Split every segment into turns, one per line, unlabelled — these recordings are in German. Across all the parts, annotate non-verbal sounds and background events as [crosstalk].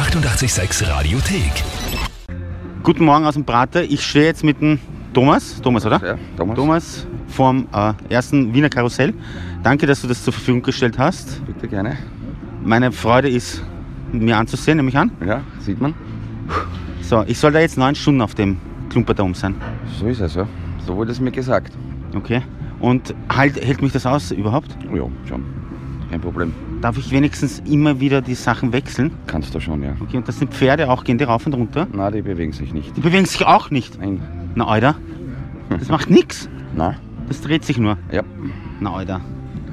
886 Radiothek.
Guten Morgen aus dem Prater. Ich stehe jetzt mit dem Thomas, Thomas, oder?
Ja, Thomas.
Thomas vom äh, ersten Wiener Karussell. Danke, dass du das zur Verfügung gestellt hast.
Bitte gerne.
Meine Freude ist, mir anzusehen, nehme ich an.
Ja, sieht man.
So, ich soll da jetzt neun Stunden auf dem Klumperdom sein.
So ist es, ja. So wurde es mir gesagt.
Okay. Und halt, hält mich das aus überhaupt?
Ja, schon. Kein Problem.
Darf ich wenigstens immer wieder die Sachen wechseln?
Kannst du schon, ja.
Okay, und das sind Pferde auch, gehen die rauf und runter?
Na, die bewegen sich nicht.
Die bewegen sich auch nicht.
Nein.
Na, Alter. Das macht nix.
Na,
Das dreht sich nur.
ja.
Na, Alter.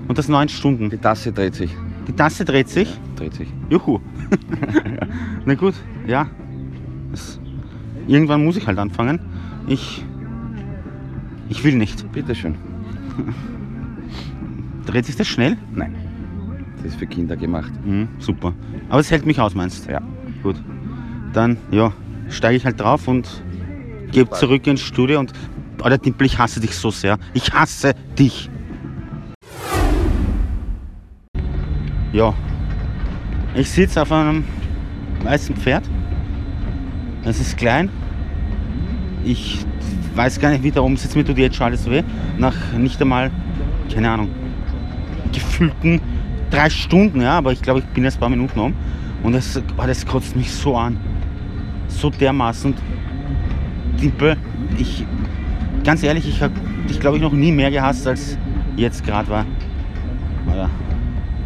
Und das neun Stunden.
Die Tasse dreht sich.
Die Tasse dreht sich.
Dreht sich.
Juhu. [laughs] Na gut, ja. Das, irgendwann muss ich halt anfangen. Ich. Ich will nicht.
Bitteschön.
Dreht sich das schnell?
Nein. Das ist für Kinder gemacht.
Mhm, super. Aber es hält mich aus, meinst du?
Ja.
Gut. Dann, ja, steige ich halt drauf und gebe zurück ins Studio und. Alter Dimpel, ich hasse dich so sehr. Ich hasse dich. Ja. Ich sitze auf einem weißen Pferd. Es ist klein. Ich weiß gar nicht, wie da oben sitzt. Mir tut jetzt schon alles weh. Nach nicht einmal, keine Ahnung, gefühlten drei Stunden, ja, aber ich glaube, ich bin jetzt ein paar Minuten um. Und das, oh, das kotzt mich so an. So dermaßen. Dimpel, ich, ganz ehrlich, ich habe dich, glaube ich, noch nie mehr gehasst, als jetzt gerade war. Oder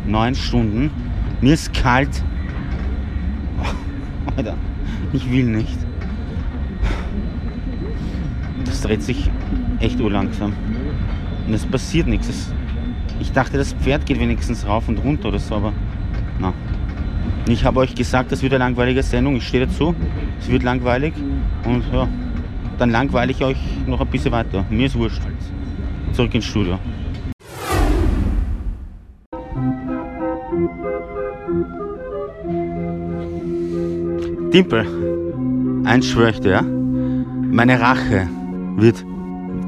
neun Stunden. Mir ist kalt. Oh, [laughs] Alter, ich will nicht. Das dreht sich echt urlangsam. Und es passiert nichts. Es, ich dachte, das Pferd geht wenigstens rauf und runter oder so, aber na. Ich habe euch gesagt, das wird eine langweilige Sendung. Ich stehe dazu. Es wird langweilig. Und ja, dann langweile ich euch noch ein bisschen weiter. Mir ist wurscht. Zurück ins Studio. Dimpel, eins schwöre ich dir, ja? meine Rache wird,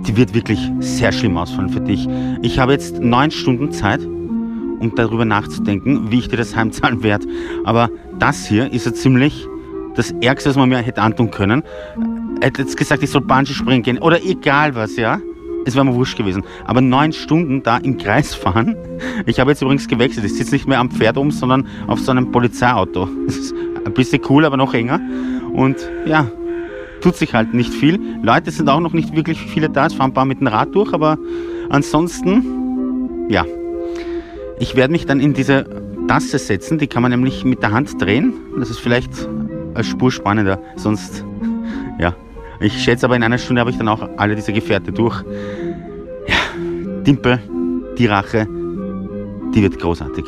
die wird wirklich sehr schlimm ausfallen für dich. Ich habe jetzt neun Stunden Zeit, um darüber nachzudenken, wie ich dir das heimzahlen werde. Aber das hier ist ja ziemlich das Ärgste, was man mir hätte antun können. Er hätte jetzt gesagt, ich soll Bungee springen gehen oder egal was, ja? Es wäre mir wurscht gewesen. Aber neun Stunden da im Kreis fahren. Ich habe jetzt übrigens gewechselt. Ich sitze nicht mehr am Pferd um, sondern auf so einem Polizeiauto. Das ist ein bisschen cool, aber noch enger. Und ja, tut sich halt nicht viel. Leute sind auch noch nicht wirklich viele da. Es fahren ein paar mit dem Rad durch, aber ansonsten, ja. Ich werde mich dann in diese Tasse setzen. Die kann man nämlich mit der Hand drehen. Das ist vielleicht eine Spur spannender. Sonst, ja. Ich schätze aber, in einer Stunde habe ich dann auch alle diese Gefährte durch. Ja, Dimpel, die Rache, die wird großartig.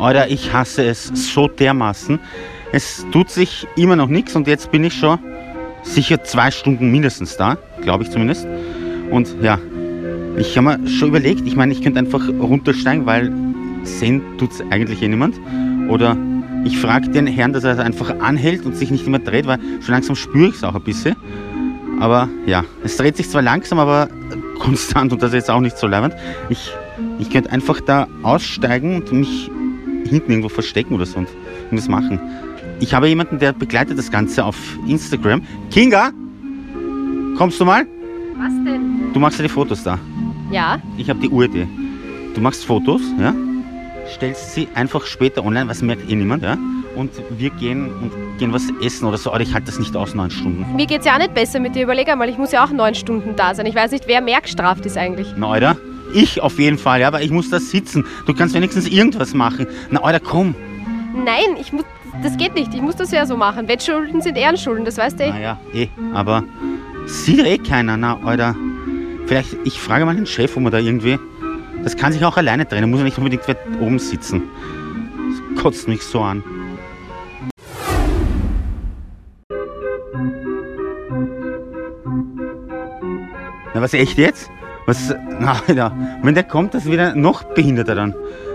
Alter, ich hasse es so dermaßen. Es tut sich immer noch nichts und jetzt bin ich schon sicher zwei Stunden mindestens da, glaube ich zumindest. Und ja, ich habe mir schon überlegt, ich meine, ich könnte einfach runtersteigen, weil sehen tut es eigentlich eh niemand. Oder ich frage den Herrn, dass er einfach anhält und sich nicht immer dreht, weil schon langsam spüre ich es auch ein bisschen. Aber ja, es dreht sich zwar langsam, aber [laughs] konstant und das ist jetzt auch nicht so leibend. Ich, ich könnte einfach da aussteigen und mich hinten irgendwo verstecken oder so und, das machen. Ich habe jemanden, der begleitet das Ganze auf Instagram. Kinga, kommst du mal?
Was denn?
Du machst ja die Fotos da.
Ja,
Ich habe die Uridee. Du machst Fotos, ja? Stellst sie einfach später online, was merkt eh niemand, ja? Und wir gehen und gehen was essen oder so. Aber ich halte das nicht aus, neun Stunden.
mir geht's ja auch nicht besser mit dir. Überleg einmal, ich muss ja auch neun Stunden da sein. Ich weiß nicht, wer mehr gestraft ist eigentlich.
Na, Alter, ich auf jeden Fall, ja, aber ich muss da sitzen. Du kannst wenigstens irgendwas machen. Na, Alter, komm.
Nein, ich muss. Das geht nicht. Ich muss das ja so machen. Wettschulden sind Ehrenschulden, das weißt du eh.
Naja, eh, aber sieht eh keiner, na, Alter. Vielleicht, ich frage mal den Chef, ob man da irgendwie. Das kann sich auch alleine trennen, muss ja nicht unbedingt weit oben sitzen. Das kotzt mich so an. Na, was echt jetzt? Was? Na, [laughs] Alter, wenn der kommt, das wieder noch behinderter dann.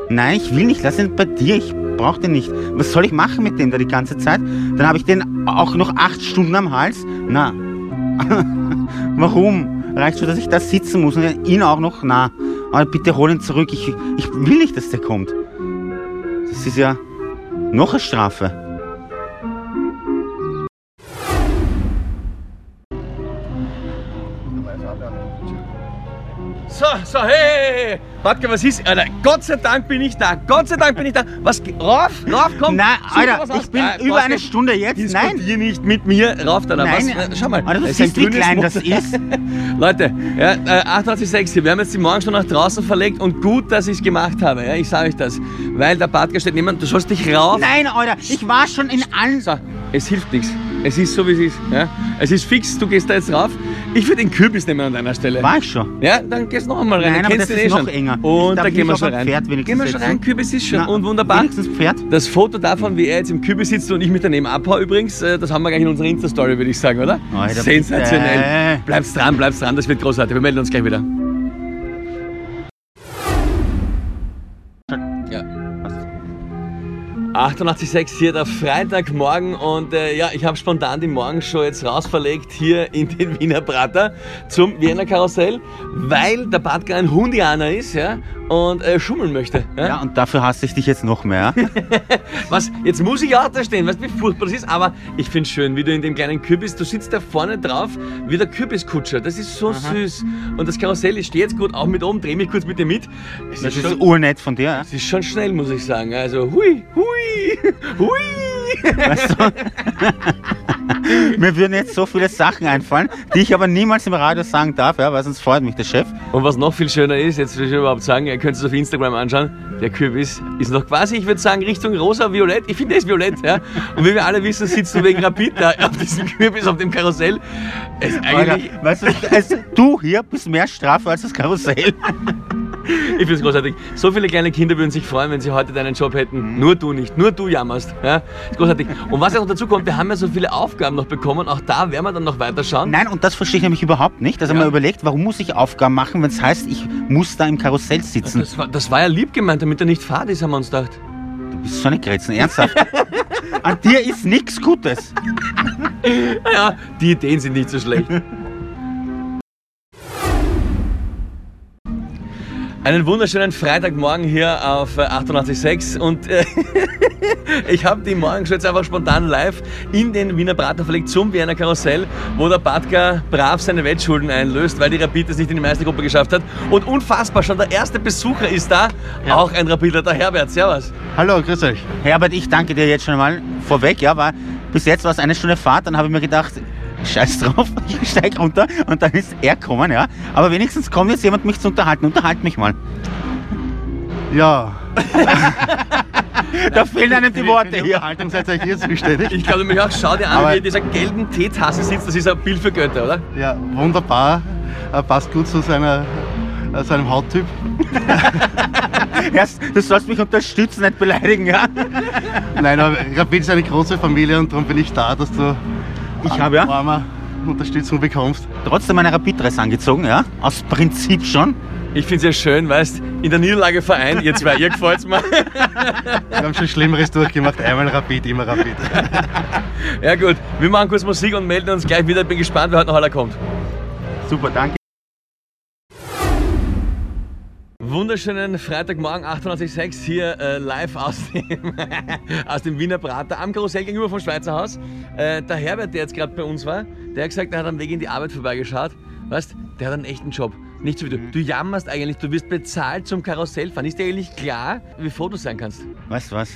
Nein, ich will nicht, lass ihn bei dir, ich brauch den nicht. Was soll ich machen mit dem da die ganze Zeit? Dann habe ich den auch noch acht Stunden am Hals. Na, [laughs] warum? Reicht schon, dass ich da sitzen muss und ihn auch noch? Na, Aber bitte hol ihn zurück. Ich, ich will nicht, dass der kommt. Das ist ja noch eine Strafe.
So, hey. Warte, was ist? Alter, Gott sei Dank bin ich da. Gott sei Dank bin ich da. Was? Rauf, rauf, komm.
Nein, Alter, ich bin
Nein,
über eine Stunde jetzt. Nein.
Diskutier nicht mit mir. Rauf da.
Nein,
was? Schau mal.
Alter, du siehst, wie klein das
Muster. [laughs]
ist.
Leute, ja, äh, 88,6 hier. Wir haben jetzt die Morgenstunde nach draußen verlegt und gut, dass ich es gemacht habe. Ja, ich sage euch das. Weil der Badger steht niemand. Du sollst dich rauf.
Nein, Alter, ich war schon in allen.
So, es hilft nichts. Es ist so, wie es ist. Ja? Es ist fix, du gehst da jetzt rauf. Ich würde den Kürbis nehmen an deiner Stelle.
War ich schon.
Ja, dann gehst noch einmal rein.
Nein, aber das
du
ist
eh
noch
schon.
enger.
Und da gehen wir schon
ein
rein.
Pferd wenigstens
gehen wir schon rein, Kürbis ist schon.
Na,
und wunderbar.
Wenigstens Pferd.
Das Foto davon, wie er jetzt im Kürbis sitzt und ich mich daneben abhau übrigens, äh, das haben wir gleich in unserer Insta-Story, würde ich sagen, oder?
Alter,
Sensationell.
bitte.
Bleib's dran, bleib's dran, das wird großartig. Wir melden uns gleich wieder. 88,6 hier der Freitagmorgen und äh, ja, ich habe spontan die Morgenshow jetzt rausverlegt hier in den Wiener Prater zum Wiener Karussell, weil der Badger ein Hundianer ist ja, und äh, schummeln möchte. Ja?
Ja, und dafür hasse ich dich jetzt noch mehr. [laughs]
Was, jetzt muss ich auch da stehen, weißt du, wie furchtbar das ist, aber ich finde schön, wie du in dem kleinen Kürbis, du sitzt da vorne drauf wie der Kürbiskutscher, das ist so süß und das Karussell, ich stehe jetzt gut auch mit oben, dreh mich kurz mit dir mit. Es
Das
ist,
ist
schon,
urnett von dir. ja.
es ist schon schnell, muss ich sagen, also hui, hui, hui.
Weißt du? [laughs] Mir würden jetzt so viele Sachen einfallen, die ich aber niemals im Radio sagen darf, ja, weil sonst freut mich der Chef.
Und was noch viel schöner ist, jetzt will ich überhaupt sagen, ihr könnt es auf Instagram anschauen, der Kürbis ist noch quasi, ich würde sagen, Richtung rosa-violett. Ich finde, der ist violett. Ja? Und wie wir alle wissen, sitzt du wegen Rapid da auf diesem Kürbis, auf dem Karussell. Es ist eigentlich,
Alter, weißt du, also, du hier bist mehr Strafe als das Karussell.
Ich finde es großartig. So viele kleine Kinder würden sich freuen, wenn sie heute deinen Job hätten. Nur du nicht, nur du jammerst. Ja? Ist großartig. Und was ja noch dazu kommt, wir haben ja so viele Aufgaben noch bekommen, auch da werden wir dann noch weiter schauen.
Nein, und das verstehe ich nämlich überhaupt nicht. Also
Ja.
mal überlegt, warum muss ich Aufgaben machen, wenn es heißt, ich muss da im Karussell sitzen.
Das war, das war ja lieb gemeint, damit er nicht fad ist, haben wir uns gedacht.
Du bist so eine Grätzen, ernsthaft. An dir ist nichts Gutes. [laughs]
Ja, die Ideen sind nicht so schlecht. Einen wunderschönen Freitagmorgen hier auf äh, 88.6 und äh, [laughs] ich habe die Morgenshow jetzt einfach spontan live in den Wiener Prater verlegt zum Wiener Karussell, wo der Badger brav seine Wettschulden einlöst, weil die Rapid es nicht in die Meistergruppe geschafft hat. Und unfassbar, schon der erste Besucher ist da, auch ein Rapidler, der Herbert. Servus.
Hallo, grüß euch.
Herbert, ich danke dir jetzt schon mal vorweg, ja, weil bis jetzt war es eine Stunde Fahrt, dann habe ich mir gedacht, scheiß drauf, ich steig runter und dann ist er gekommen, ja. Aber wenigstens kommt jetzt jemand, mich zu unterhalten. Unterhalt mich mal.
Ja, [laughs]
Da fehlen einem die Worte hier.
Unterhaltung seid ihr hier zuständig.
Ich glaube nämlich auch, schau dir an,
Aber-
wie er in dieser gelben Teetasse sitzt, das ist ein Bild für Götter, oder?
Ja, wunderbar. Äh, Passt gut zu seiner, äh, seinem Hauttyp. [laughs]
Erst, du sollst mich unterstützen, nicht beleidigen, ja.
Nein, aber Rapid ist eine große Familie und darum bin ich da, dass du
Ich habe ja
warme Unterstützung bekommst.
trotzdem meine Rapid-Dress angezogen, ja. Aus Prinzip schon.
Ich finde es ja schön, weißt in der Niederlage Verein, ihr zwei, ihr gefällt's mir.
Wir haben schon Schlimmeres durchgemacht. Einmal Rapid, immer Rapid.
Ja gut, wir machen kurz Musik und melden uns gleich wieder. Bin gespannt, wer heute noch aller kommt.
Super, danke.
Wunderschönen Freitagmorgen 88.6 hier äh, live aus dem, [laughs] aus dem Wiener Prater am Karussell gegenüber vom Schweizer Haus. Äh, der Herbert, der jetzt gerade bei uns war, der hat gesagt, er hat am Weg in die Arbeit vorbeigeschaut. Weißt, der hat einen echten Job. Nicht so wie du. Du jammerst eigentlich, du wirst bezahlt zum Karussellfahren. Ist dir eigentlich klar, wie froh du sein kannst?
Weißt du was?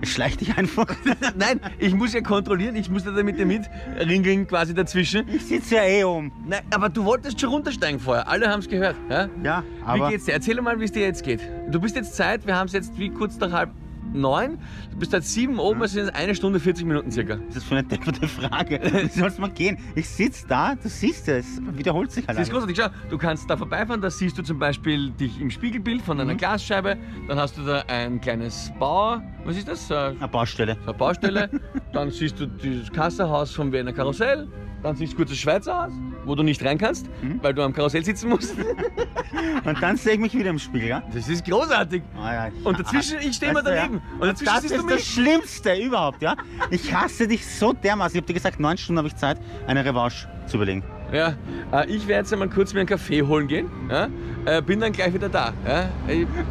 Es schleicht dich einfach. [laughs]
Nein, ich muss ja kontrollieren, ich muss da mit dir mitringeln quasi dazwischen.
Ich sitze ja eh um.
Nein, aber du wolltest schon runtersteigen vorher. Alle haben es gehört. Ja?
Ja,
Wie
aber
geht's dir? Erzähl mal, wie es dir jetzt geht. Du bist jetzt Zeit, wir haben es jetzt wie kurz nach halb neun. Du bist seit sieben oben, es sind jetzt eine Stunde 40 Minuten circa.
das ist für eine depperte Frage. Wie soll es mal gehen? Ich sitze da, du siehst es. Wiederholt sich halt
Das ist großartig. Schau, du kannst da vorbeifahren, da siehst du zum Beispiel dich im Spiegelbild von
Mhm.
einer Glasscheibe. Dann hast du da ein kleines Bau. Was ist das? So eine
Baustelle.
eine Baustelle. [laughs] Dann siehst du dieses Kassehaus vom Wiener Karussell. Dann siehst du kurz das Schweizer Haus, wo du nicht rein kannst,
Mhm.
weil du am Karussell sitzen musst. [laughs]
Und dann sehe ich mich wieder im Spiegel, ja?
Das ist großartig.
Ah, ja.
Und dazwischen, ich stehe immer
du, ja?
daneben. Und dazwischen
Das
siehst
ist
du
das
mich.
Schlimmste überhaupt, ja? Ich hasse dich so dermaßen. Ich habe dir gesagt, neun Stunden habe ich Zeit, eine Revanche zu überlegen.
Ja, äh, ich werde jetzt einmal kurz mir einen Kaffee holen gehen. Ja? Äh, bin dann gleich wieder da. Ja?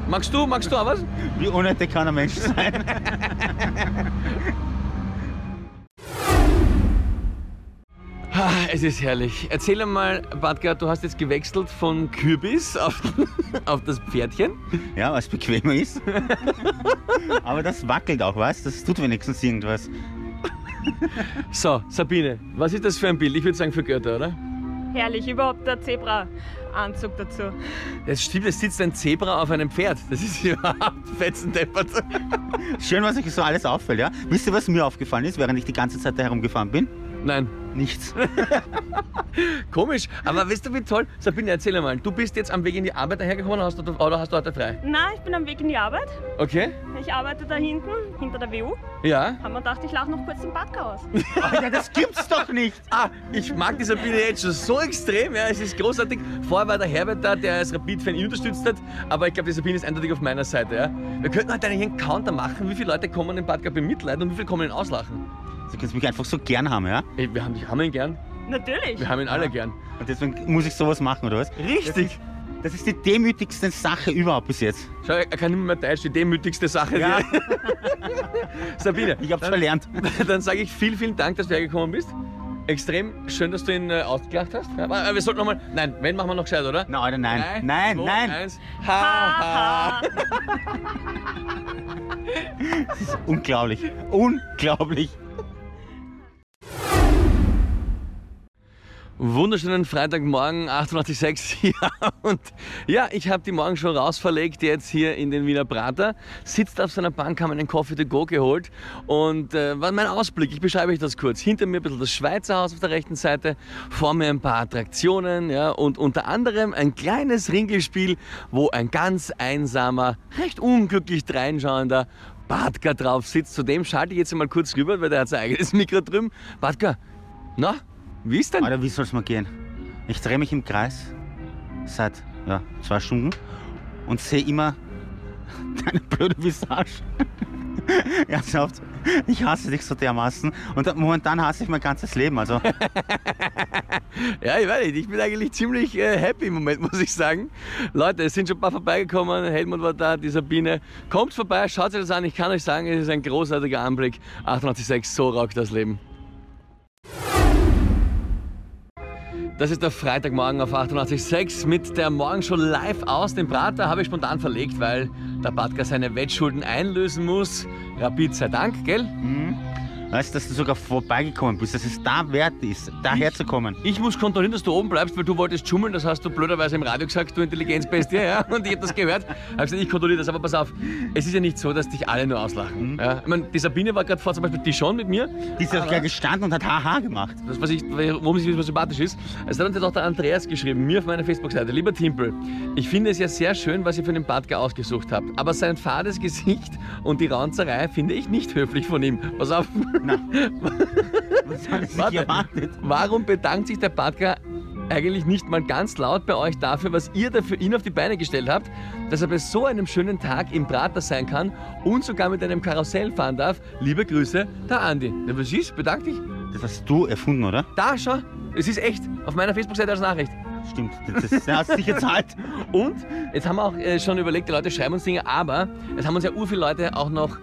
Magst du, magst du auch was?
Wie unnötig kann ein Mensch sein? [laughs]
es ist herrlich. Erzähl einmal, Badka, du hast jetzt gewechselt von Kürbis auf, [laughs] auf das Pferdchen.
Ja, was bequemer ist. [laughs] Aber das wackelt auch, weißt du? Das tut wenigstens irgendwas. [laughs]
So, Sabine, was ist das für ein Bild? Ich würde sagen für Götter, oder?
Herrlich, überhaupt der Zebra-Anzug dazu.
Es stimmt, es sitzt ein Zebra auf einem Pferd. Das ist überhaupt fetzendeppert.
Schön, was euch so alles auffällt, ja? Wisst ihr, was mir aufgefallen ist, während ich die ganze Zeit da herumgefahren bin?
Nein,
Nichts. [laughs]
komisch. Aber weißt du, wie toll? Sabine, erzähl mal. Du bist jetzt am Weg in die Arbeit dahergekommen hast du, oder hast du heute frei?
Na, ich bin am Weg in die Arbeit.
Okay?
Ich arbeite da hinten, hinter der WU.
Ja.
Haben wir gedacht, ich lache noch kurz den Badka aus. [laughs]
Alter, das gibt's doch nicht!
Ah, ich mag die Sabine jetzt schon so extrem. Ja, es ist großartig. Vorher war der Herbert da, der als Rapid-Fan ihn unterstützt hat. Aber ich glaube, die Sabine ist eindeutig auf meiner Seite. Ja. Wir könnten halt einen Counter machen, wie viele Leute kommen in Badka bemitleiden und wie viele kommen ihn auslachen.
Du kannst mich einfach so gern haben, ja?
Ey, wir haben, dich- haben ihn gern.
Natürlich.
Wir haben ihn alle gern.
Und deswegen muss ich sowas machen, oder was?
Richtig.
Das ist die demütigste Sache überhaupt bis jetzt.
Schau, er kann nicht mehr Deutsch, die demütigste Sache.
Ja. [laughs]
Sabine,
Ich hab's verlernt. [laughs]
dann sage ich vielen, vielen Dank, dass du hergekommen bist. Extrem schön, dass du ihn äh, ausgelacht hast. Aber wir sollten nochmal. Nein, wenn machen wir noch gescheit, oder?
Na, Alter, nein.
Drei,
nein,
zwei,
nein.
Eins. Ha, ha. [laughs]
Unglaublich. Unglaublich.
Wunderschönen Freitagmorgen, 88.6 [laughs] ja, und ja, ich habe die Morgen schon rausverlegt, jetzt hier in den Wiener Prater, sitzt auf seiner Bank, haben einen Coffee to go geholt und äh, war mein Ausblick, ich beschreibe euch das kurz. Hinter mir ein bisschen das Schweizer Haus auf der rechten Seite, vor mir ein paar Attraktionen ja, und unter anderem ein kleines Ringelspiel, wo ein ganz einsamer, recht unglücklich dreinschauender Badka drauf sitzt. Zu dem schalte ich jetzt mal kurz rüber, weil der hat sein eigenes Mikro drüben. Badka, na, wie ist denn?
Alter, wie soll's mal gehen? Ich drehe mich im Kreis seit ja, zwei Stunden und sehe immer [laughs] deine blöde Visage. [laughs] Ernsthaft, ich hasse dich so dermaßen und momentan hasse ich mein ganzes Leben. Also, [laughs]
Ja, ich weiß nicht. Ich bin eigentlich ziemlich äh, happy im Moment, muss ich sagen. Leute, es sind schon ein paar vorbeigekommen. Helmut war da, die Sabine. Kommt vorbei, schaut euch das an. Ich kann euch sagen, es ist ein großartiger Anblick. 88.6, so rockt das Leben. Das ist der Freitagmorgen auf 88.6 mit der Morgenshow live aus dem Prater. Habe ich spontan verlegt, weil der Badka seine Wettschulden einlösen muss. Rapid sei Dank, gell?
Weißt du, dass du sogar vorbeigekommen bist, dass es da wert ist, daher zu kommen.
Ich muss kontrollieren, dass du oben bleibst, weil du wolltest schummeln. Das hast du blöderweise im Radio gesagt, du Intelligenzbestie, [laughs] ja. Und ich habe das gehört. Habe gesagt, ich kontrolliere das. Aber pass auf, es ist ja nicht so, dass dich alle nur auslachen. Ja. Ich meine, die Sabine war gerade vor zum Beispiel die schon mit mir.
Die ist ja sogar gestanden und hat Haha gemacht.
Das, was ich, warum sie so sympathisch ist. Also dann hat auch der Andreas geschrieben, mir auf meiner Facebook-Seite. Lieber Timpel, ich finde es ja sehr schön, was ihr für den Badka ausgesucht habt. Aber sein fades Gesicht und die Raunzerei finde ich nicht höflich von ihm. Pass auf.
Was hat sich
Warte.
erwartet?
Warum bedankt sich der Badka eigentlich nicht mal ganz laut bei euch dafür, was ihr da für ihn auf die Beine gestellt habt, dass er bei so einem schönen Tag im Prater sein kann und sogar mit einem Karussell fahren darf? Liebe Grüße, der Andi. Na, was ist? Bedank dich.
Das hast du erfunden, oder?
Da, schau. Es ist echt. Auf meiner Facebook-Seite als Nachricht.
Stimmt, das, das hast du sicher zahlt. [laughs]
Und jetzt haben wir auch äh, schon überlegt, die Leute schreiben uns Dinge, aber es haben uns ja ur viele Leute auch noch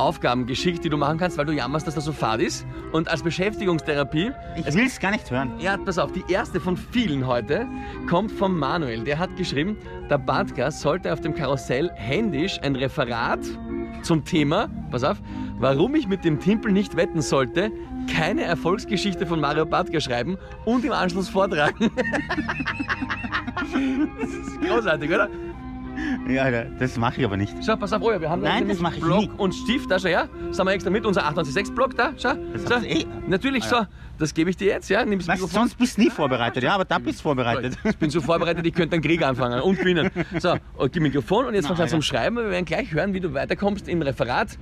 Aufgaben geschickt, die du machen kannst, weil du jammerst, dass das so fad ist. Und als Beschäftigungstherapie
Ich will es gar nicht hören.
Ja, pass auf, die erste von vielen heute kommt von Manuel. Der hat geschrieben, der Badka sollte auf dem Karussell händisch ein Referat zum Thema, pass auf, warum ich mit dem Timpel nicht wetten sollte, keine Erfolgsgeschichte von Mario Badka schreiben und im Anschluss vortragen. [laughs] das ist großartig, oder? [laughs]
Ja, das mache ich aber nicht.
Schau, pass auf, oh ja, wir haben
Nein, das mach ich
Block
nie.
und Stift, da schau her, das haben wir extra mit, unser 896-Block da, schau.
Das
schau.
eh.
Natürlich, so, das gebe ich dir jetzt, ja, nimm das
Weißt sonst bist du nie vorbereitet, ja, aber da bist du vorbereitet.
Ich bin so vorbereitet, ich könnte einen Krieg anfangen und gewinnen. So, und gib Mikrofon und jetzt fangst du an zum. Schreiben. Wir werden gleich hören, wie du weiterkommst im Referat.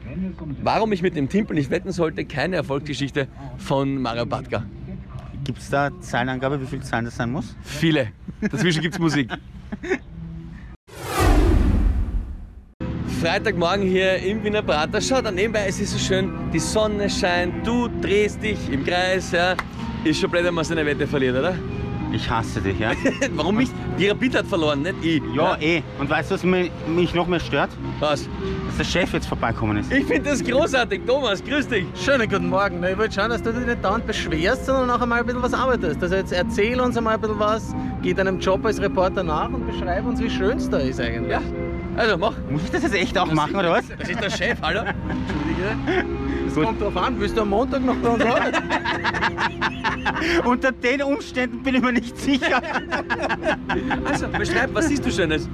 Warum ich mit dem Timpel nicht wetten sollte, keine Erfolgsgeschichte von Mario Batka.
Gibt es da Zeilenangabe, wie viel Zeilen das sein muss?
Viele. Dazwischen gibt's Musik. [laughs] Freitagmorgen hier im Wiener Prater. Schau da nebenbei, es ist so schön, die Sonne scheint, du drehst dich im Kreis, ja. Ist schon blöd, wenn man seine Wette verliert, oder?
Ich hasse dich, ja? [laughs]
Warum mich? Die Rapid hat verloren, nicht ich.
Ja, eh. Und weißt du, was mich, mich noch mehr stört?
Was?
Dass der Chef jetzt vorbeikommen ist.
Ich finde das großartig. Thomas, grüß dich.
Schönen guten Morgen. Ich wollte schauen, dass du dich nicht dauernd beschwerst, sondern auch einmal ein bisschen was arbeitest. Also jetzt erzähl uns einmal ein bisschen was, geh deinem Job als Reporter nach und beschreib uns, wie schön es da ist eigentlich.
Ja. Also mach.
Muss ich das jetzt echt auch machen, oder was?
Das ist der Chef, hallo?
Entschuldige. Das
Gut.
kommt drauf an, willst du am Montag noch bei uns arbeiten? [laughs]
Unter den Umständen bin ich mir nicht sicher. [laughs]
Also, beschreib, was siehst du Schönes?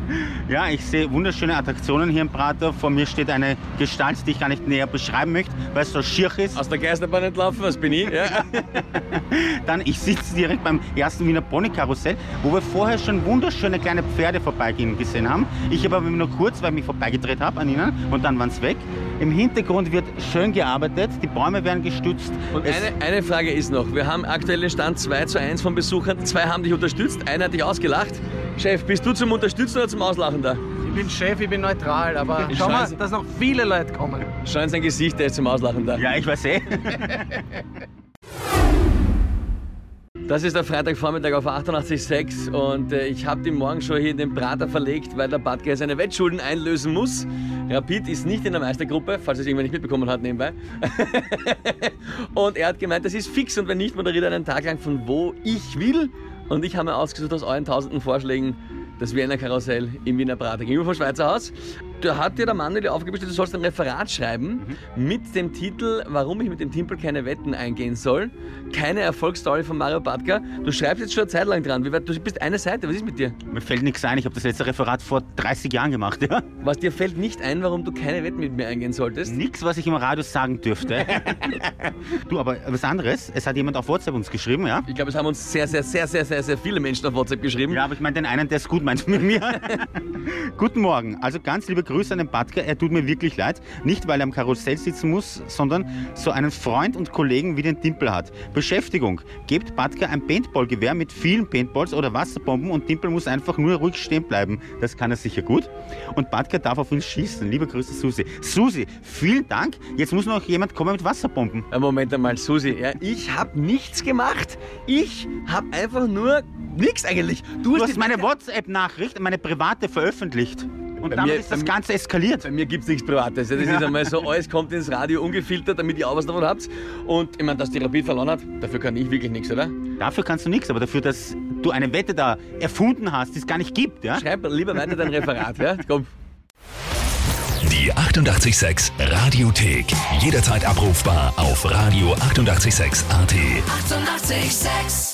Ja, ich sehe wunderschöne Attraktionen hier im Prater. Vor mir steht eine Gestalt, die ich gar nicht näher beschreiben möchte, weil es so schier ist.
Aus der Geisterbahn entlaufen, was bin ich? Ja. [laughs]
Dann, ich sitze direkt beim ersten Wiener Ponykarussell, wo wir vorher schon wunderschöne kleine Pferde vorbeigehen gesehen haben. Ich habe aber nur kurz, weil ich mich vorbeigedreht habe an ihnen und dann waren sie weg. Im Hintergrund wird schön gearbeitet, die Bäume werden gestützt.
Und
Es-
eine, eine Frage ist noch. Wir haben aktuellen Stand 2 zu 1 von Besuchern. Zwei haben dich unterstützt, einer hat dich ausgelacht. Chef, bist du zum Unterstützen oder zum Auslachen da?
Ich bin Chef, ich bin neutral, aber
Ich
schau mal, dass noch viele Leute kommen.
Schau in sein Gesicht, der ist zum Auslachen da.
ja, ich weiß eh. [laughs]
Das ist der Freitagvormittag auf 88.6 und äh, ich habe die morgen schon hier in den Prater verlegt, weil der Badger seine Wettschulden einlösen muss. Rapid ist nicht in der Meistergruppe, falls es irgendwann nicht mitbekommen hat nebenbei. [laughs] und er hat gemeint, das ist fix und wenn nicht, moderiert er einen Tag lang von wo ich will. Und ich habe mir ausgesucht aus euren tausenden Vorschlägen das Wiener Karussell im Wiener Prater gegenüber vom Schweizer Haus. Da hat dir der Manuel aufgestellt, du sollst ein Referat schreiben mit dem Titel Warum ich mit dem Timpel keine Wetten eingehen soll. Keine Erfolgsstory von Mario Badka. Du schreibst jetzt schon eine Zeit lang dran. Wie weit- Du bist eine Seite, was ist mit dir?
Mir fällt nichts ein, ich habe das letzte Referat vor 30 Jahren gemacht. Ja?
Was dir fällt nicht ein, warum du keine Wetten mit mir eingehen solltest?
Nichts, was ich im Radio sagen dürfte. [laughs] du, aber was anderes, es hat jemand auf WhatsApp uns geschrieben, ja?
Ich glaube, es haben uns sehr, sehr, sehr, sehr, sehr, sehr viele Menschen auf WhatsApp geschrieben.
Ja, aber ich meine den einen, der es gut meint mit mir. [laughs] Guten Morgen. Also ganz liebe Grüße an den Badker. Er tut mir wirklich leid. Nicht, weil er am Karussell sitzen muss, sondern so einen Freund und Kollegen wie den Timpel hat. Beschäftigung. Gebt Badker ein Paintballgewehr mit vielen Paintballs oder Wasserbomben und Timpel muss einfach nur ruhig stehen bleiben. Das kann er sicher gut. Und Badker darf auf ihn schießen. Liebe Grüße, Susi. Susi, vielen Dank. Jetzt muss noch jemand kommen mit Wasserbomben.
Moment einmal, Susi. Ja, ich habe nichts gemacht. Ich habe einfach nur nichts eigentlich. Du
Du
hast,
hast meine WhatsApp-Nachricht, meine private, veröffentlicht. Und
Bei
damit
mir-
ist das Ganze eskaliert.
Bei mir gibt's nichts Privates. Ja, Das ist einmal so, alles kommt ins Radio ungefiltert, damit ihr auch was davon habt. Und ich meine, dass die Rapid verloren hat, dafür kann ich wirklich nichts, oder?
Dafür kannst du nichts, aber dafür, dass du eine Wette da erfunden hast, die es gar nicht gibt, ja?
Schreib lieber weiter dein Referat, ja? Komm.
Die 886 Radiothek. Jederzeit abrufbar auf radio886.at. 886!
886